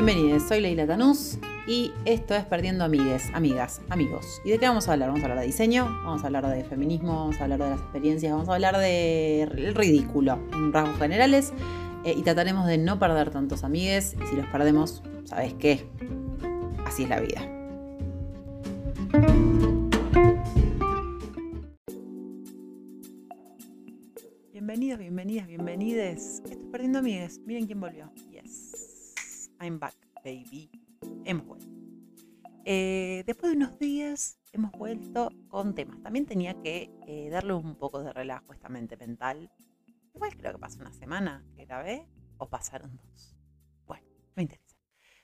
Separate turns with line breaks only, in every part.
Bienvenidos, soy Leila Tanús y esto es Perdiendo Amigues, Amigas, Amigos. ¿Y de qué vamos a hablar? Vamos a hablar de diseño, vamos a hablar de feminismo, vamos a hablar de las experiencias, vamos a hablar del ridículo en rasgos generales eh, y trataremos de no perder tantos amigues si los perdemos, ¿sabes qué? Así es la vida. Bienvenidos, bienvenidas, bienvenides. Estoy perdiendo amigues. Miren quién volvió. I'm back, baby. Hemos vuelto. Eh, después de unos días hemos vuelto con temas. También tenía que eh, darle un poco de relajo a esta mente mental. Igual creo que pasó una semana que grabé o pasaron dos. Bueno, no me interesa.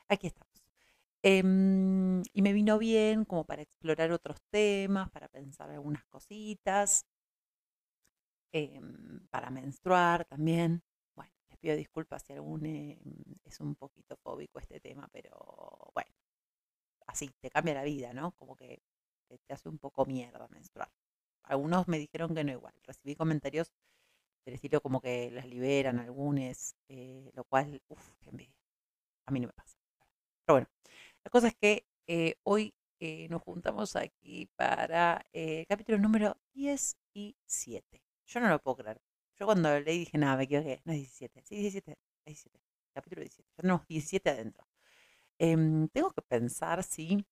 Aquí estamos. Em, y me vino bien como para explorar otros temas, para pensar algunas cositas. Em, para menstruar también. Pido disculpas si algún em, es un poquito fóbico este tema, pero bueno, así te cambia la vida, ¿no? Como que te, hace un poco mierda menstruar. Algunos me dijeron que no igual. Recibí comentarios del estilo como que las liberan algunos, eh, lo cual, uff, qué envidia. A mí no me pasa. Pero bueno, la cosa es que eh, hoy eh, nos juntamos aquí para el capítulo número 10 y 7. Yo no lo puedo creer. Yo cuando leí dije, nada, me equivoqué. No es 17. Sí, 17. 17. Capítulo 17. Ya tenemos 17 adentro. Em, tengo que pensar si,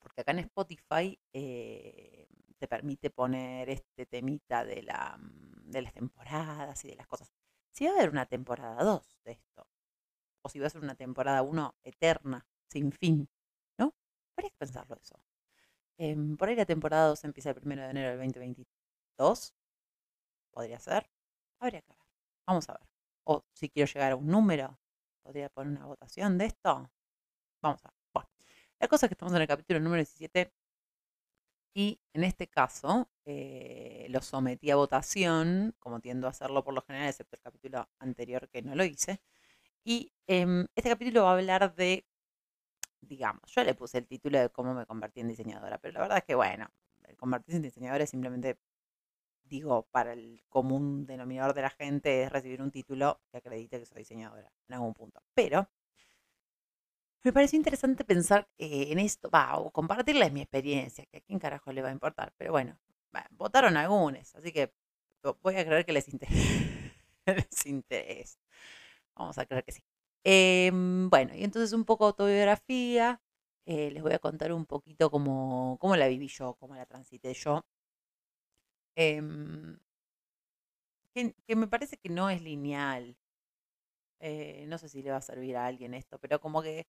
porque acá en Spotify eh, te permite poner este temita de, la, mm, de las temporadas y de las cosas. Si va a haber una temporada 2 de esto, o si va a ser una temporada 1 eterna, sin fin, ¿no? Habría que pensarlo eso. Em, por ahí la temporada 2 empieza el 1 de enero del 2022 podría ser. Habría que ver. Vamos a ver. O si quiero llegar a un número, podría poner una votación de esto. Vamos a ver. Bueno, la cosa es que estamos en el capítulo número 17 y en este caso eh, lo sometí a votación, como tiendo a hacerlo por lo general, excepto el capítulo anterior que no lo hice. Y em, este capítulo va a hablar de, digamos, yo le puse el título de cómo me convertí en diseñadora, pero la verdad es que, bueno, convertirse en diseñadora es simplemente digo, para el común denominador de la gente es recibir un título que acredite que soy diseñadora en algún punto. Pero me pareció interesante pensar eh, en esto, va, o compartirles mi experiencia, que a quién carajo le va a importar. Pero bueno, votaron algunos, así que voy a creer que les, interesa. Vamos a creer que sí. Em, bueno, y entonces un poco autobiografía. Eh, les voy a contar un poquito cómo, cómo la viví yo, cómo la transité yo Em, que, me parece que no es lineal. Eh, no sé si le va a servir a alguien esto, pero como que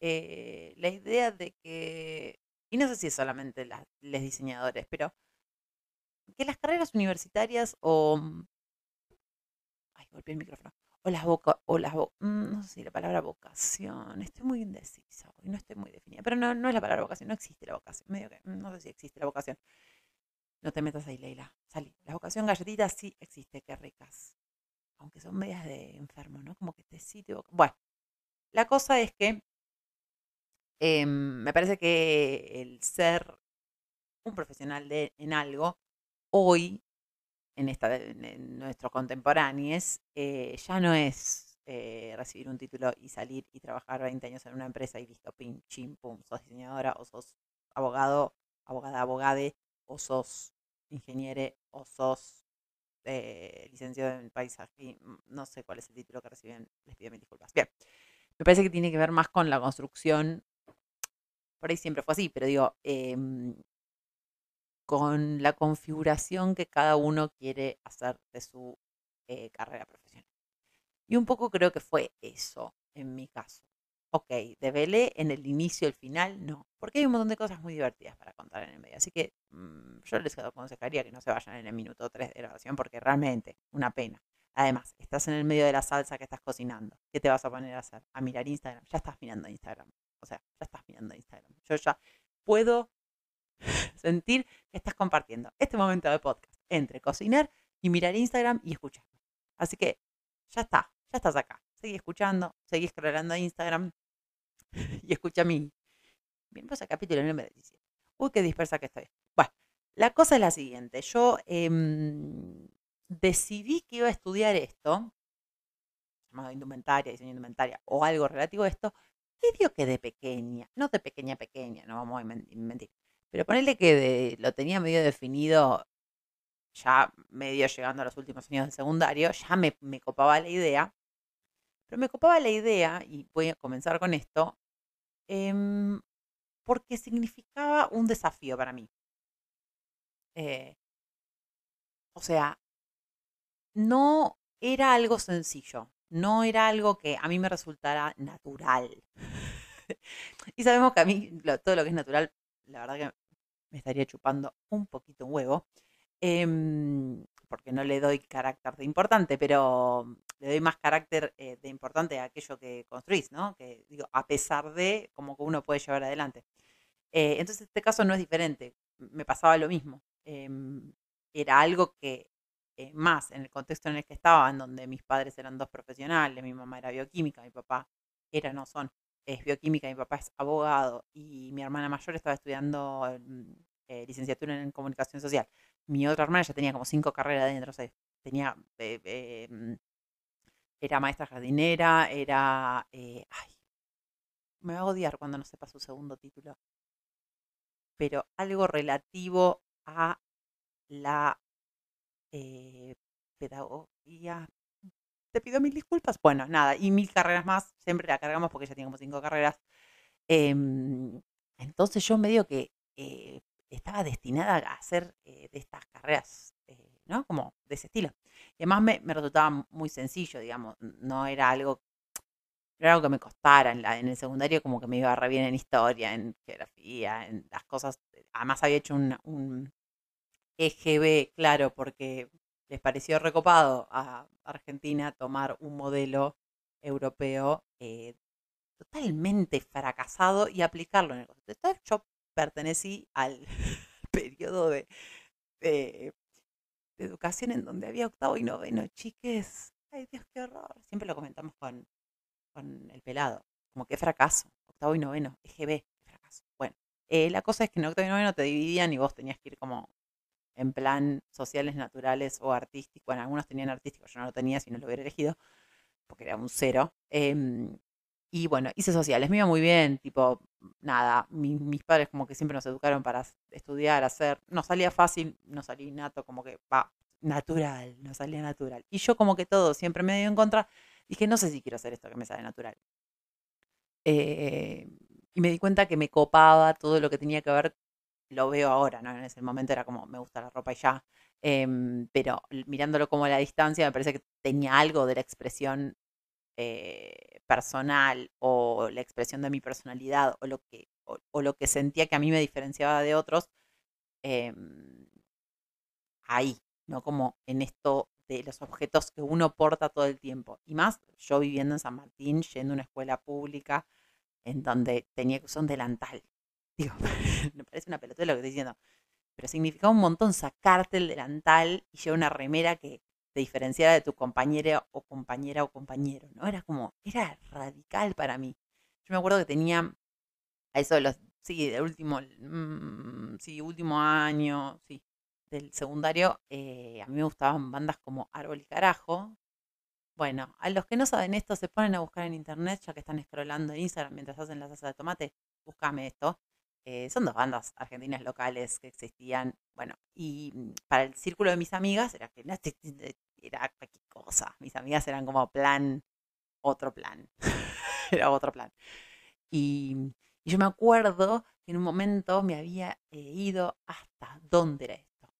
eh, la idea de que, y no sé si es solamente los diseñadores, pero que las carreras universitarias o, mm, ay, golpeé el micrófono, o las boca, o las, mm, no sé si la palabra vocación, estoy muy indecisa hoy, no estoy muy definida, pero no, no es la palabra vocación, no existe la vocación, medio que, no sé si existe la vocación. No te metas ahí, Leila. Salí. La vocación galletita sí existe, qué ricas. Aunque son medias de enfermo, ¿no? Como que te te Bueno, la cosa es que em, me parece que el ser un profesional de, en algo, hoy, en, esta, en nuestros contemporáneos, eh, ya no es eh, recibir un título y salir y trabajar 20 años en una empresa y listo, pim, chim, pum, sos diseñadora o sos abogado, abogada, abogade o sos ingeniero o sos eh, licenciado en paisaje, mm, no sé cuál es el título que reciben, les pido mil disculpas. Bien, me parece que tiene que ver más con la construcción, por ahí siempre fue así, pero digo, em, con la configuración que cada uno quiere hacer de su eh, carrera profesional. Y un poco creo que fue eso en mi caso ok, de en el inicio, el final, no. Porque hay un montón de cosas muy divertidas para contar en el medio. Así que mm, yo les aconsejaría que no se vayan en el minuto 3 de grabación porque realmente una pena. Además, estás en el medio de la salsa que estás cocinando. ¿Qué te vas a poner a hacer? A mirar Instagram. Ya estás mirando Instagram. O sea, ya estás mirando Instagram. Yo ya puedo sentir que estás compartiendo este momento de podcast entre cocinar y mirar Instagram y escuchar. Así que ya está, ya estás acá. Seguí escuchando, seguí a Instagram y escucha a mí. Bien, pues el capítulo número 17. Uy, qué dispersa que estoy. Bueno, la cosa es la siguiente. Yo em, decidí que iba a estudiar esto, llamado indumentaria, diseño indumentaria, o algo relativo a esto, medio que de pequeña, no de pequeña pequeña, no vamos a mentir, pero ponerle que lo tenía medio definido ya medio llegando a los últimos años del secundario, ya me copaba la idea, pero me copaba la idea, y voy a comenzar con esto, em, porque significaba un desafío para mí. Eh, o sea, no era algo sencillo, no era algo que a mí me resultara natural. y sabemos que a mí todo lo que es natural, la verdad que me estaría chupando un poquito un huevo, em, porque no le doy carácter de importante, pero le doy más carácter eh, de importante a aquello que construís, ¿no? Que digo, a pesar de cómo que uno puede llevar adelante. Eh, entonces, este caso no es diferente, me pasaba lo mismo. Em, era algo que eh, más en el contexto en el que estaba, en donde mis padres eran dos profesionales, mi mamá era bioquímica, mi papá era, no son, es bioquímica, mi papá es abogado y mi hermana mayor estaba estudiando mm, eh, licenciatura en comunicación social. Mi otra hermana ya tenía como cinco carreras dentro, o sea, tenía, eh, mm, era maestra jardinera, era, ay, me va a odiar cuando no sepa su segundo título, pero algo relativo a la eh, pedagogía. Te pido mil disculpas. Bueno, nada, y mil carreras más, siempre la cargamos porque ya tiene como cinco carreras. Em, entonces yo medio que eh, estaba destinada a hacer eh, de estas carreras, ¿no? Como de ese estilo. Y además me, resultaba muy sencillo, digamos, no era algo, era algo que me costara. En, la, en el secundario como que me iba re bien en historia, en geografía, en las cosas. Además había hecho un, EGB, claro, porque les pareció recopado a Argentina tomar un modelo europeo eh, totalmente fracasado y aplicarlo en el contexto. Yo pertenecí al periodo de, educación en donde había octavo y noveno. Chiques, ay Dios, qué horror. Siempre lo comentamos con, con el pelado. Como que fracaso. Octavo y noveno, EGB, fracaso. Bueno, eh, la cosa es que en octavo y noveno te dividían y vos tenías que ir como en plan sociales, naturales o artísticos. Bueno, algunos tenían artísticos, yo no lo tenía si no lo hubiera elegido, porque era un cero. Em, y bueno, hice sociales, me iba muy bien, tipo, nada, mis padres como que siempre nos educaron para estudiar, hacer, no salía fácil, no salía innato, como que, va, natural, no salía natural. Y yo como que todo siempre me dio en contra, dije, no sé si quiero hacer esto que me sale natural. Eh, y me di cuenta que me copaba todo lo que tenía que ver lo veo ahora, ¿no? En ese momento era como, me gusta la ropa y ya. Em, pero mirándolo como a la distancia, me parece que tenía algo de la expresión eh, personal o la expresión de mi personalidad o lo que, o, lo que sentía que a mí me diferenciaba de otros, em, ahí, ¿no? Como en esto de los objetos que uno porta todo el tiempo. Y más yo viviendo en San Martín, yendo a una escuela pública, en donde tenía que usar un delantal. Digo, me parece una pelota lo que estoy diciendo. Pero significaba un montón sacarte el delantal y llevar una remera que te diferenciara de tu compañera o compañera o compañero, ¿no? Era como, era radical para mí. Yo me acuerdo que tenía a eso de los, sí, del último, mm, sí, último año, sí, del secundario, eh, a mí me gustaban bandas como Árbol y Carajo. Bueno, a los que no saben esto, se ponen a buscar en internet, ya que están scrollando en Instagram mientras hacen la salsa de tomate, búscame esto. Eh, son dos bandas argentinas locales que existían. Bueno, y mm, para el círculo de mis amigas era que era cualquier cosa. Mis amigas eran como plan, otro plan. era otro plan. Y, yo me acuerdo que en un momento me había eh, ido hasta dónde era esto.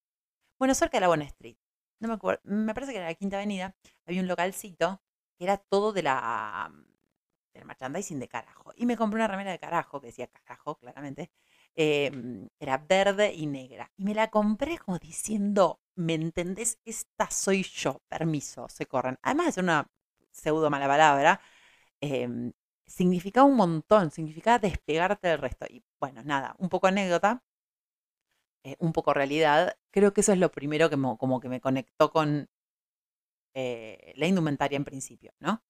Bueno, cerca de la Buena Street. No me acuerdo, me parece que era la Quinta Avenida. Había un localcito que era todo de la del merchandising de carajo. Y me compré una remera de carajo, que decía carajo, claramente. Em, era verde y negra. Y me la compré como diciendo, ¿me entendés? Esta soy yo. Permiso, se corren. Además de ser una pseudo mala palabra, em, significaba un montón, significaba despegarte del resto. Y bueno, nada, un poco anécdota, eh, un poco realidad. Creo que eso es lo primero que como que me conectó con eh, la indumentaria en principio, ¿no?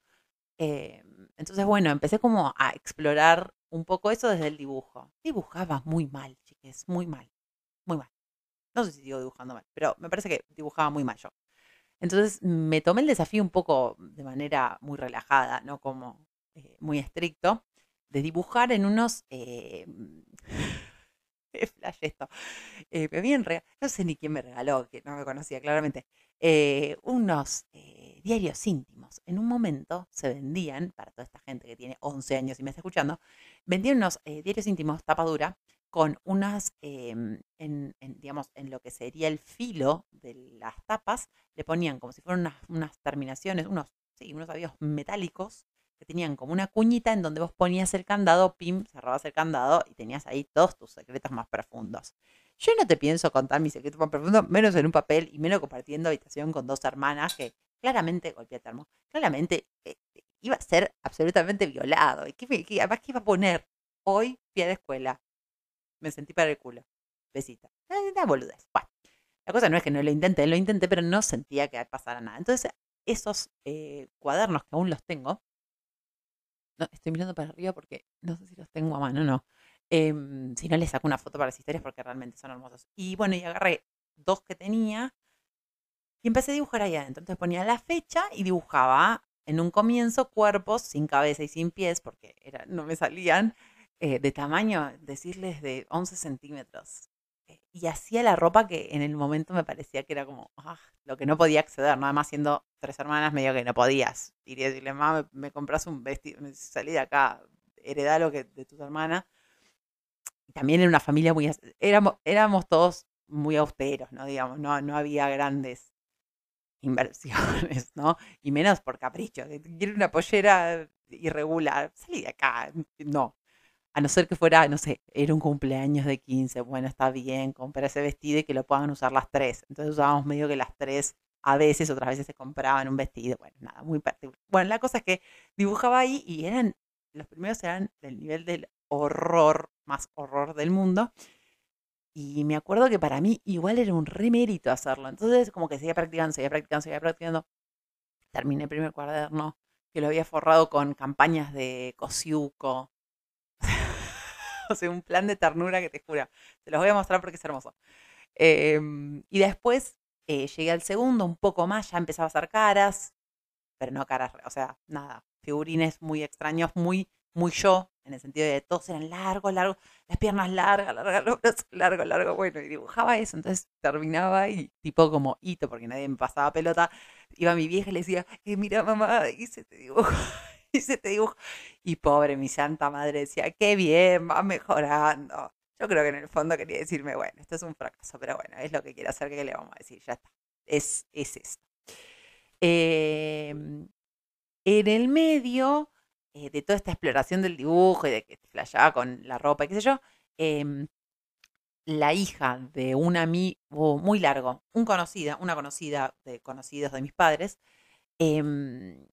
Em, entonces, bueno, empecé como a explorar un poco eso desde el dibujo. Dibujaba muy mal, chiques, muy mal, muy mal. No sé si sigo dibujando mal, pero me parece que dibujaba muy mal yo. Entonces me tomé el desafío un poco de manera muy relajada, no como eh, muy estricto. de dibujar en unos... Eh, flash esto. Eh, me bien no sé ni quién me regaló, que no me conocía claramente. Eh, unos eh, diarios íntimos. En un momento se vendían, para toda esta gente que tiene 11 años y me está escuchando, vendían unos diarios íntimos tapa dura con unas, em, en, digamos, en lo que sería el filo de las tapas, le ponían como si fueran unas, unas terminaciones, unos, sí, unos avíos metálicos que tenían como una cuñita en donde vos ponías el candado, pim, cerrabas el candado y tenías ahí todos tus secretos más profundos. Yo no te pienso contar mis secretos más profundos, menos en un papel y menos compartiendo habitación con dos hermanas que claramente, golpea termo, claramente eh, iba a ser absolutamente violado. ¿Y qué, además, ¿qué iba a poner? Hoy fui a la escuela. Me sentí para el culo. Besita. Una boludez. Bueno, la cosa no es que no lo intenté, lo intenté, pero no sentía que pasara nada. Entonces, esos eh, cuadernos que aún los tengo, estoy mirando para arriba porque no sé si los tengo a mano, no. Em, si no, les saco una foto para las historias porque realmente son hermosos. Y bueno, y agarré dos que tenía y empecé a dibujar ahí adentro. Entonces ponía la fecha y dibujaba en un comienzo cuerpos sin cabeza y sin pies porque era, no me salían eh, de tamaño, decirles de 11 centímetros. Eh, y hacía la ropa que en el momento me parecía que era como ah, lo que no podía acceder, nada más siendo tres hermanas, medio que no podías. Iría a decirle, mamá, me, compras un vestido, salí de acá, heredá lo que de tus hermanas. Y también era una familia muy, éramos, éramos todos muy austeros, ¿no? Digamos, no, no había grandes inversiones, ¿no? Y menos por capricho. Quiero una pollera irregular, salí de acá, no. A no ser que fuera, no sé, era un cumpleaños de 15, bueno, está bien, comprar ese vestido y que lo puedan usar las tres. Entonces usábamos medio que las tres, a veces, otras veces se compraban un vestido, bueno, nada, muy particular. Bueno, la cosa es que dibujaba ahí y eran, los primeros eran del nivel del horror, más horror del mundo. Y me acuerdo que para mí igual era un remérito hacerlo. Entonces, como que seguía practicando, seguía practicando, seguía practicando. Terminé el primer cuaderno, que lo había forrado con campañas de Cosiuco, o un plan de ternura que te juro. Te los voy a mostrar porque es hermoso. Em, y después eh, llegué al segundo, un poco más, ya empezaba a hacer caras, pero no caras, o sea, nada, figurines muy extraños, muy, muy yo, en el sentido de todos eran largos, largos, las piernas largas, largas, largo, largo, bueno, y dibujaba eso, entonces terminaba y tipo como hito, porque nadie me pasaba pelota, iba mi vieja y le decía, eh, mira mamá, hice este dibujo. y se te dibujo. Y pobre, mi santa madre decía, qué bien, va mejorando. Yo creo que en el fondo quería decirme, bueno, esto es un fracaso, pero bueno, es lo que quiere hacer, que le vamos a decir? Ya está. Es, es esto. Em, en el medio eh, de toda esta exploración del dibujo y de que flasheaba con la ropa y qué sé yo, em, la hija de un amigo muy largo, un conocida, una conocida de conocidos de mis padres, em,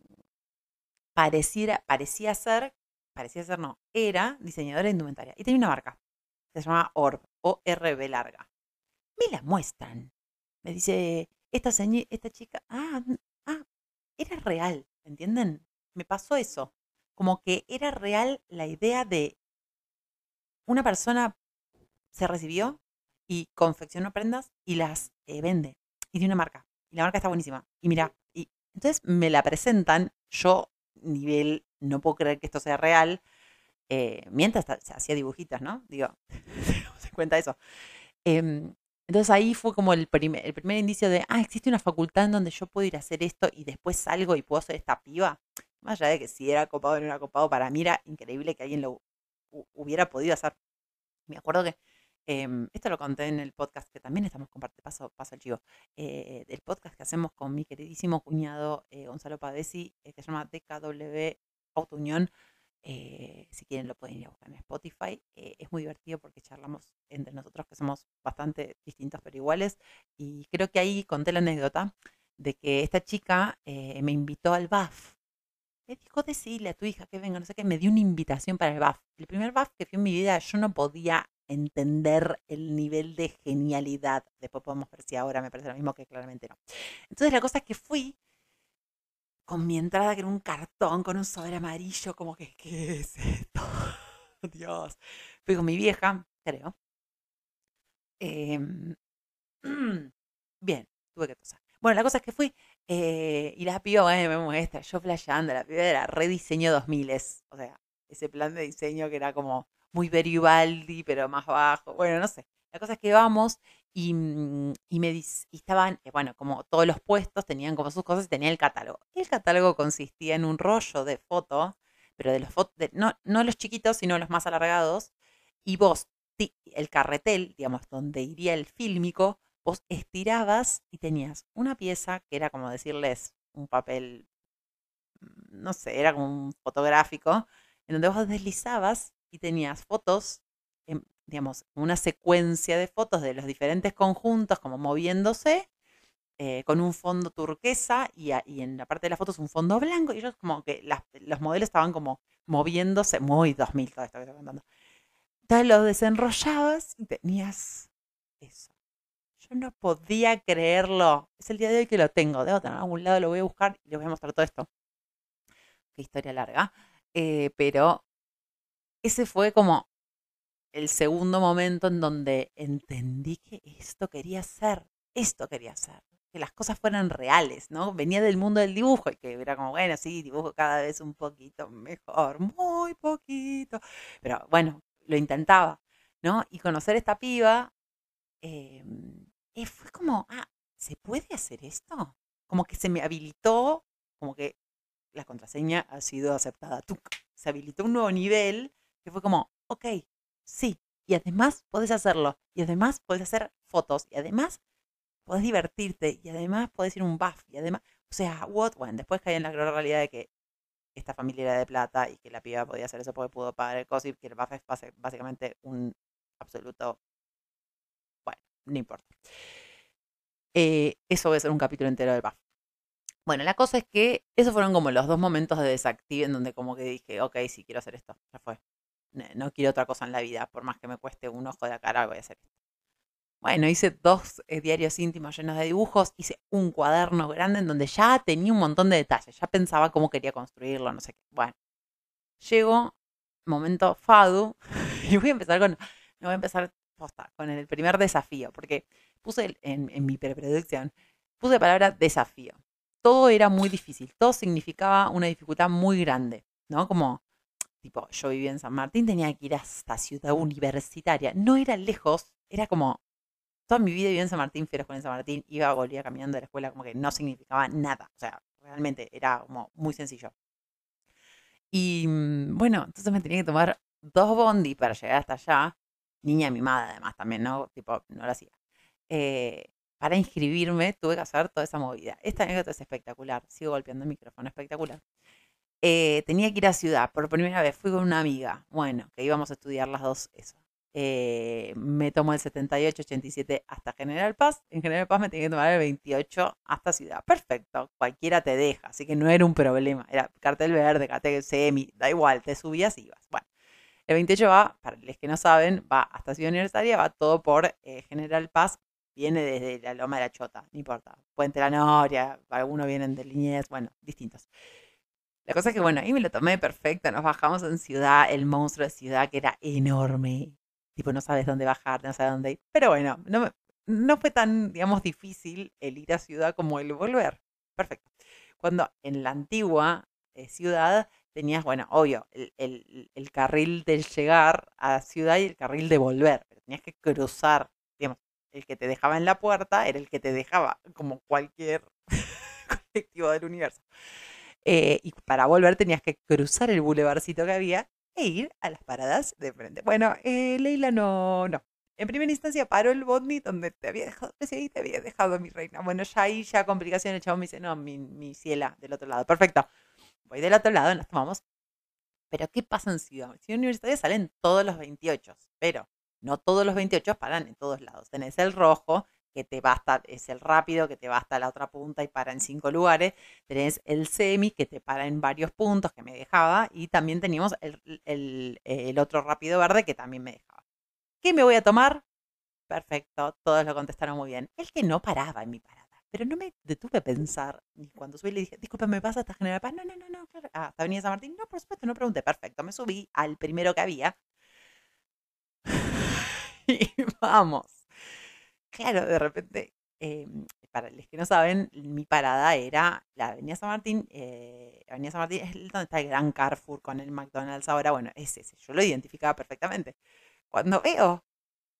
pareciera, parecía ser, parecía ser no, era diseñadora de indumentaria y tenía una marca. Se llamaba Orb, O-R-B larga. Me la muestran. Me dice, esta, esta chica, ah, ah, era real, ¿entienden? Me pasó eso. Como que era real la idea de una persona se recibió y confeccionó prendas y las eh, vende. Y tiene una marca. Y la marca está buenísima. Y mira, y entonces me la presentan, yo nivel, no puedo creer que esto sea real, eh, mientras se hacía dibujitos, ¿no? Digo, se cuenta eso. Em, entonces ahí fue como el primer, el primer indicio de, ah, existe una facultad en donde yo puedo ir a hacer esto y después salgo y puedo ser esta piba. Más allá de que si era copado o no era copado, para mí era increíble que alguien lo hubiera podido hacer. Me acuerdo que Em, esto lo conté en el podcast que también estamos compartiendo, paso, paso el chivo, eh, del podcast que hacemos con mi queridísimo cuñado eh, Gonzalo Pavesi, eh, que se llama DKW Auto Unión. si quieren lo pueden ir a buscar en Spotify. es muy divertido porque charlamos entre nosotros que somos bastante distintos pero iguales. Y creo que ahí conté la anécdota de que esta chica me invitó al BAF. Me dijo, decirle a tu hija que venga, no sé qué, me dio una invitación para el BAF. El primer BAF que fui en mi vida, yo no podía entender el nivel de genialidad. Después podemos ver si ahora me parece lo mismo que claramente no. Entonces la cosa es que fui con mi entrada que era un cartón con un sobre amarillo, como que, ¿qué es esto? Dios. Fui con mi vieja, creo. Em, bien, tuve que tosar. Bueno, la cosa es que fui eh, y la piba me muestra, yo flasheando, la piba era rediseño 2000, o sea, ese plan de diseño que era como muy Veribaldi, pero más bajo. Bueno, no sé. La cosa es que vamos y, mm, y me y estaban, eh, bueno, como todos los puestos tenían como sus cosas y tenía el catálogo. El catálogo consistía en un rollo de fotos, pero de los fotos, no, no los chiquitos, sino los más alargados. Y vos, el carretel, digamos, donde iría el fílmico, vos estirabas y tenías una pieza que era como decirles un papel, mm, no sé, era como un fotográfico, en donde vos deslizabas y tenías fotos, em, digamos, una secuencia de fotos de los diferentes conjuntos como moviéndose, eh, con un fondo turquesa y, a- y en la parte de las fotos un fondo blanco y ellos como que las- los modelos estaban como moviéndose, muy 2000 todo esto que estoy contando. Entonces los desenrollabas y tenías eso. Yo no podía creerlo. Es el día de hoy que lo tengo. Debo tener en algún lado, lo voy a buscar y les voy a mostrar todo esto. Qué historia larga. Eh, pero ese fue como el segundo momento en donde entendí que esto quería ser. Esto quería ser. Que las cosas fueran reales, ¿no? Venía del mundo del dibujo y que era como, bueno, sí, dibujo cada vez un poquito mejor, muy poquito. Pero bueno, lo intentaba, ¿no? Y conocer esta piba eh, eh, fue como, ah, ¿se puede hacer esto? Como que se me habilitó, como que la contraseña ha sido aceptada. Se habilitó un nuevo nivel que fue como, ok, sí, y además podés hacerlo, y además podés hacer fotos, y además podés divertirte, y además podés ir un buff, y además, o sea, what, bueno, después caí en la cruel realidad de que esta familia era de plata y que la piba podía hacer eso porque pudo pagar el coso y que el buff es básicamente un absoluto, bueno, no importa. Eh, eso voy a ser un capítulo entero del buff. Bueno, la cosa es que esos fueron como los dos momentos de desactive en donde como que dije, ok, sí, quiero hacer esto, ya fue. No, no quiero otra cosa en la vida, por más que me cueste un ojo de la cara, voy a hacer esto. Bueno, hice dos eh, diarios íntimos llenos de dibujos, hice un cuaderno grande en donde ya tenía un montón de detalles, ya pensaba cómo quería construirlo, no sé qué. Bueno, llegó momento Fadu y voy a empezar con, me voy a empezar con el primer desafío, porque puse en mi preproducción, puse la palabra desafío. Todo era muy difícil, todo significaba una dificultad muy grande, ¿no? Como, tipo, yo vivía en San Martín, tenía que ir hasta Ciudad Universitaria, no era lejos, era como, toda mi vida viví en San Martín, fui a la escuela en San Martín, iba, volvía caminando de la escuela, como que no significaba nada, o sea, realmente era como muy sencillo. Y mm, bueno, entonces me tenía que tomar dos bondi para llegar hasta allá. Niña mimada, además, también, ¿no? Tipo, no lo hacía. Eh, para inscribirme tuve que hacer toda esa movida. Esta anécdota es espectacular. Sigo golpeando el micrófono, espectacular. Eh, tenía que ir a ciudad por primera vez. Fui con una amiga. Bueno, que íbamos a estudiar las dos eso. Eh, me tomó el 78, 87 hasta General Paz. En General Paz me tenía que tomar el 28 hasta Ciudad. Perfecto, cualquiera te deja, así que no era un problema. Era cartel verde, cartel semi, da igual, te subías y ibas. Bueno, el 28 va, para los que no saben, va hasta Ciudad Universitaria, va todo por eh, General Paz, viene desde la Loma de la Chota, no importa. Puente La Noria, algunos vienen de Liniers, bueno, distintos. La cosa es que, bueno, ahí me lo tomé perfecto, nos bajamos en Ciudad, el monstruo de Ciudad que era enorme, tipo no sabes dónde bajar, no sabes dónde ir. Pero bueno, no, no fue tan, digamos, difícil el ir a ciudad como el volver. Perfecto. Cuando en la antigua eh, ciudad tenías, bueno, obvio, el, el- el carril del llegar a ciudad y el carril de volver, pero tenías que cruzar, digamos, el que te dejaba en la puerta era el que te dejaba como cualquier colectivo del universo. Eh, y para volver tenías que cruzar el bulevarcito que había e ir a las paradas de frente. Bueno, eh, Leila no, no. En primera instancia paró el bondi donde te había dejado, ahí te había dejado mi reina. Bueno, ya ahí ya complicación, el chavo me dice, no, mi, mi ciela, del otro lado. Perfecto. Voy del otro lado, nos tomamos. Pero ¿qué pasa en Ciudad? En Ciudad Universitaria salen todos los 28, pero no todos los 28 paran en todos lados. Tenés el rojo, que te va hasta, es el rápido, que te va hasta la otra punta y para en cinco lugares. Tenés el semi, que te para en varios puntos, que me dejaba. Y también teníamos el, el- otro rápido verde, que también me dejaba. ¿Qué me voy a tomar? Perfecto, todos lo contestaron muy bien. El que no paraba en mi parada. Pero no me detuve a pensar. Cuando subí le dije, disculpe, ¿me pasa hasta General Paz? No, no, no, no, claro. Ah, hasta Avenida San Martín. No, por supuesto, no pregunté. Perfecto, me subí al primero que había. y vamos. Claro, de repente, eh, para los que no saben, mi parada era la Avenida San Martín, eh, Avenida San Martín es donde está el Gran Carrefour con el McDonald's ahora. Bueno, es ese. Yo lo identificaba perfectamente. Cuando veo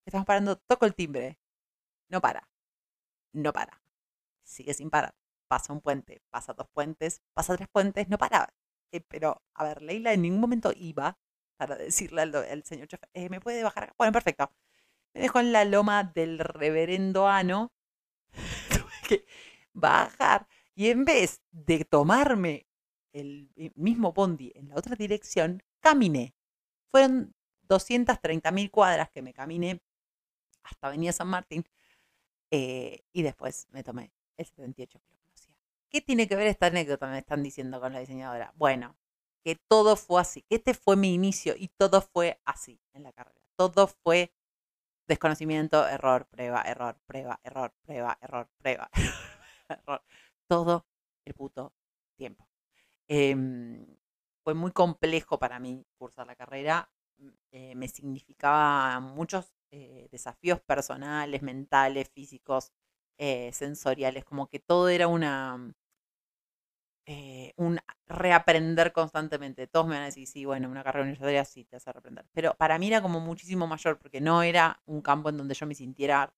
que estamos parando, toco el timbre. No para. No para. Sigue sin parar. Pasa un puente, pasa dos puentes, pasa tres puentes, no para. Eh, pero, a ver, Leila en ningún momento iba para decirle al, señor chef, eh, ¿me puede bajar? Bueno, perfecto. Me dejó en la loma del reverendo ano. Tuve que bajar. Y en vez de tomarme el mismo bondi en la otra dirección, caminé. Fueron 230 mil cuadras que me caminé hasta Avenida San Martín. Eh, y después me tomé el 78 que lo conocía. ¿Qué tiene que ver esta anécdota, me están diciendo con la diseñadora? Bueno, que todo fue así, este fue mi inicio y todo fue así en la carrera. Todo fue desconocimiento, error, prueba, error, prueba, error, prueba, error, prueba, error. Todo el puto tiempo. Em, fue muy complejo para mí cursar la carrera. Mm, eh, me significaba muchos eh, desafíos personales, mentales, físicos, eh, sensoriales, como que todo era una, eh, un reaprender constantemente. Todos me van a decir, sí, bueno, una carrera universitaria sí te hace reaprender. Pero para mí era como muchísimo mayor, porque no era un campo en donde yo me sintiera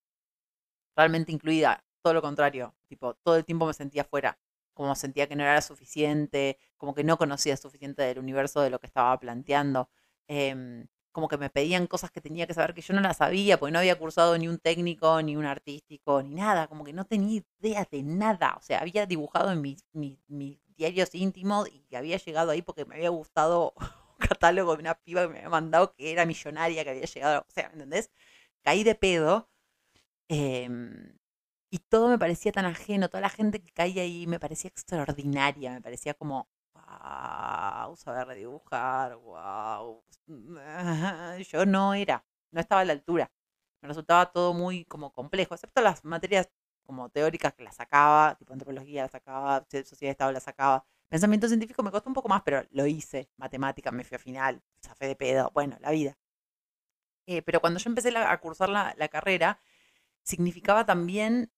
realmente incluida. Todo lo contrario, tipo, todo el tiempo me sentía fuera, como sentía que no era suficiente, como que no conocía suficiente del universo de lo que estaba planteando. Em, como que me pedían cosas que tenía que saber que yo no las sabía, porque no había cursado ni un técnico, ni un artístico, ni nada, como que no tenía idea de nada. O sea, había dibujado en mis, diarios íntimos y había llegado ahí porque me había gustado un catálogo de una piba que me había mandado que era millonaria, que había llegado, o sea, ¿me entendés? Caí de pedo. Em, y todo me parecía tan ajeno, toda la gente que caía ahí me parecía extraordinaria, me parecía como, wow, saber dibujar, wow. Yo no era, no estaba a la altura. Me resultaba todo muy como complejo, excepto las materias como teóricas que las sacaba, tipo antropología la sacaba, sociedad de Estado la sacaba. Pensamiento científico me costó un poco más, pero lo hice. Matemática me fui a final, fe de pedo, bueno, la vida. Eh, pero cuando yo empecé a cursar la, la carrera, significaba también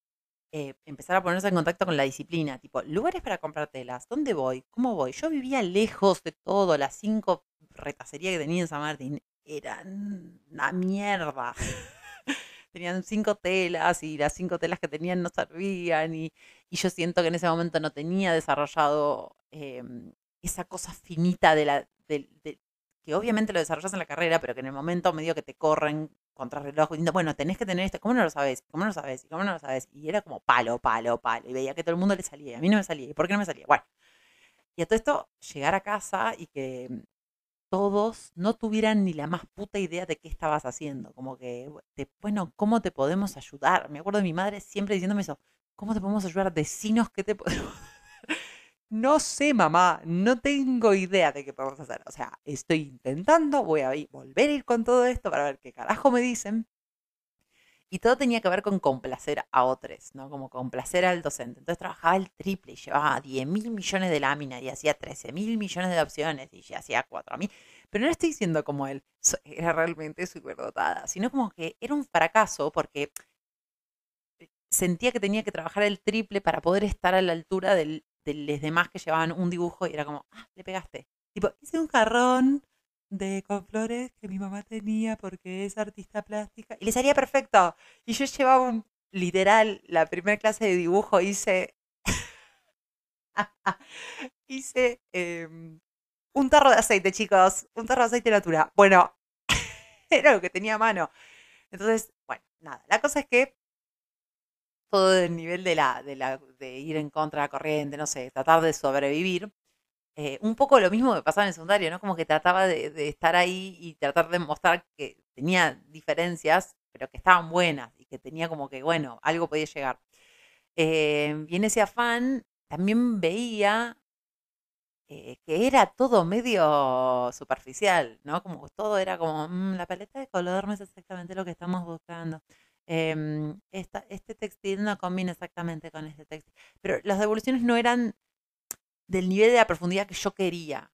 eh, empezar a ponerse en contacto con la disciplina, tipo, lugares para comprar telas, ¿dónde voy? ¿Cómo voy? Yo vivía lejos de todo, las cinco retacerías que tenía en San Martín eran una mierda. Tenían cinco telas y las cinco telas que tenían no servían y, yo siento que en ese momento no tenía desarrollado em, esa cosa finita de la, que obviamente lo desarrollas en la carrera, pero que en el momento medio que te corren contrarreloj diciendo, bueno, tenés que tener esto, ¿cómo no lo sabes? ¿Cómo no lo sabes? ¿Cómo no lo sabes? Y era como palo, palo, palo. Y veía que todo el mundo le salía y a mí no me salía. ¿Y por qué no me salía? Bueno. Y a todo esto, llegar a casa y que todos no tuvieran ni la más puta idea de qué estabas haciendo. Como que, bueno, ¿cómo te podemos ayudar? Me acuerdo de mi madre siempre diciéndome eso. ¿Cómo te podemos ayudar? Decinos qué te podemos No sé, mamá, no tengo idea de qué podemos hacer. O sea, estoy intentando, voy a volver a ir con todo esto para ver qué carajo me dicen. Y todo tenía que ver con complacer a otros, ¿no? Como complacer al docente. Entonces trabajaba el triple y llevaba 10 mil millones de láminas y hacía 13 mil millones de opciones y hacía 4 mil. Pero no estoy diciendo como él era realmente súper dotada, sino como que era un fracaso porque sentía que tenía que trabajar el triple para poder estar a la altura del de los demás que llevaban un dibujo y era como, ah, le pegaste. Tipo, hice un jarrón de con flores que mi mamá tenía porque es artista plástica y les haría perfecto. Y yo llevaba un, literal, la primera clase de dibujo hice, hice em, un tarro de aceite, chicos, un tarro de aceite natura. Bueno, era lo que tenía a mano. Entonces, bueno, nada, la cosa es que todo el nivel de, la, de, la, de ir en contra de la corriente, no sé, tratar de sobrevivir. Eh, un poco lo mismo que pasaba en el secundario, ¿no? Como que trataba de, estar ahí y tratar de mostrar que tenía diferencias, pero que estaban buenas y que tenía como que, bueno, algo podía llegar. Eh, y en ese afán también veía eh, que era todo medio superficial, ¿no? Como todo era como, mm, la paleta de color no es exactamente lo que estamos buscando. Em, este textil no combina exactamente con este textil. Pero las devoluciones no eran del nivel de la profundidad que yo quería.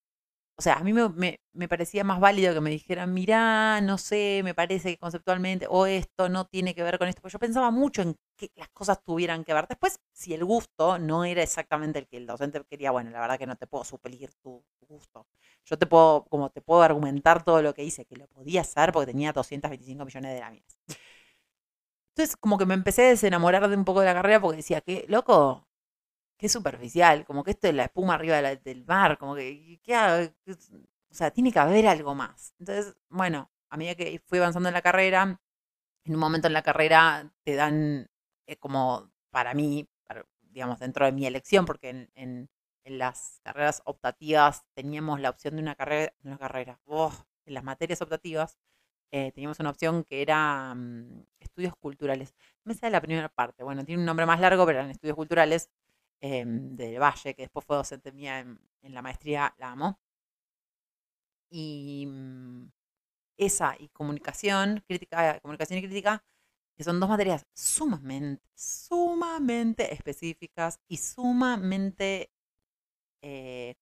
o sea, a mí me, me, parecía más válido que me dijeran, mirá, no sé, me parece que conceptualmente, o esto no tiene que ver con esto, porque yo pensaba mucho en que las cosas tuvieran que ver. Después, si el gusto no era exactamente el que el docente quería, bueno, la verdad que no te puedo suplir tu, gusto. Yo te puedo, como te puedo argumentar todo lo que hice, que lo podía hacer porque tenía 225 millones de láminas. Entonces, como que me empecé a desenamorar de un poco de la carrera porque decía, que loco, qué superficial, como que esto es la espuma arriba del mar, como que, ¿qué, o sea, tiene que haber algo más. Entonces, bueno, a medida que fui avanzando en la carrera, en un momento en la carrera te dan eh, como para mí, digamos, dentro de mi elección, porque en, en, las carreras optativas teníamos la opción de una carrera, una carrera, oh, en las materias optativas eh, teníamos una opción que era mm, estudios culturales. Me sale la primera parte, bueno, tiene un nombre más largo, pero eran estudios culturales eh, del Valle, que después fue docente mía en, la maestría, la amo. Y mm, esa y comunicación, crítica, comunicación y crítica, que son dos materias sumamente, sumamente específicas y sumamente eh,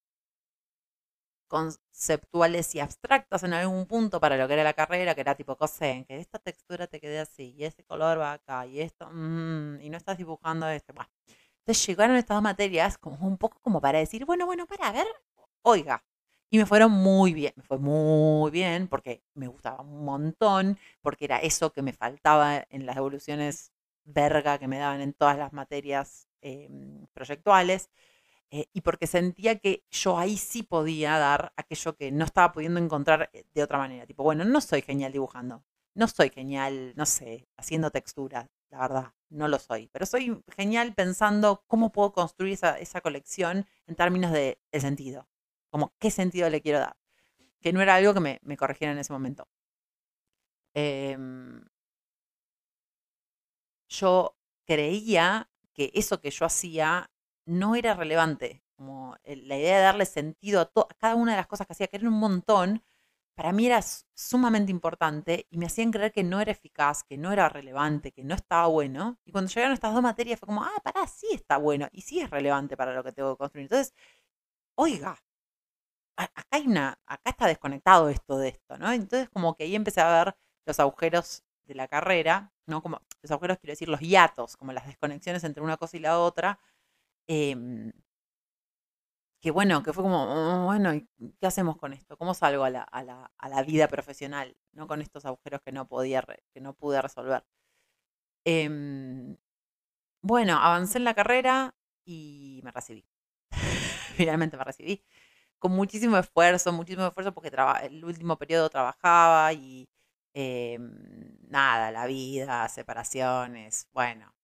conceptuales y abstractas en algún punto para lo que era la carrera, que era tipo cosen, que esta textura te quede así, y este color va acá, y esto, mm, y no estás dibujando este. Bueno, entonces llegaron estas dos materias como un poco como para decir, bueno, bueno, para ver, oiga. Y me fueron muy bien, me fue muy bien porque me gustaba un montón, porque era eso que me faltaba en las evoluciones verga que me daban en todas las materias em, proyectuales. Eh, y porque sentía que yo ahí sí podía dar aquello que no estaba pudiendo encontrar eh, de otra manera. Tipo, bueno, no soy genial dibujando, no soy genial, no sé, haciendo texturas, la verdad, no lo soy. Pero soy genial pensando cómo puedo construir esa, esa colección en términos de, sentido. Como qué sentido le quiero dar. Que no era algo que me, me corrigiera en ese momento. Em, yo creía que eso que yo hacía no era relevante. Como la idea de darle sentido a, a cada una de las cosas que hacía, que eran un montón, para mí era sumamente importante y me hacían creer que no era eficaz, que no era relevante, que no estaba bueno. Y cuando llegaron estas dos materias fue como, ah, pará, sí está bueno y sí es relevante para lo que tengo que construir. Entonces, oiga, acá hay una, acá está desconectado esto de esto, ¿no? Entonces como que ahí empecé a ver los agujeros de la carrera, ¿no? Como los agujeros quiero decir los hiatos, como las desconexiones entre una cosa y la otra. Em, que bueno, que fue como, oh, bueno, ¿qué hacemos con esto? ¿Cómo salgo a la, a la, a la vida profesional? ¿no? Con estos agujeros que no, podía que no pude resolver. Em, bueno, avancé en la carrera y me recibí. Finalmente me recibí. Con muchísimo esfuerzo, muchísimo esfuerzo porque el último periodo trabajaba y em, nada, la vida, separaciones, bueno,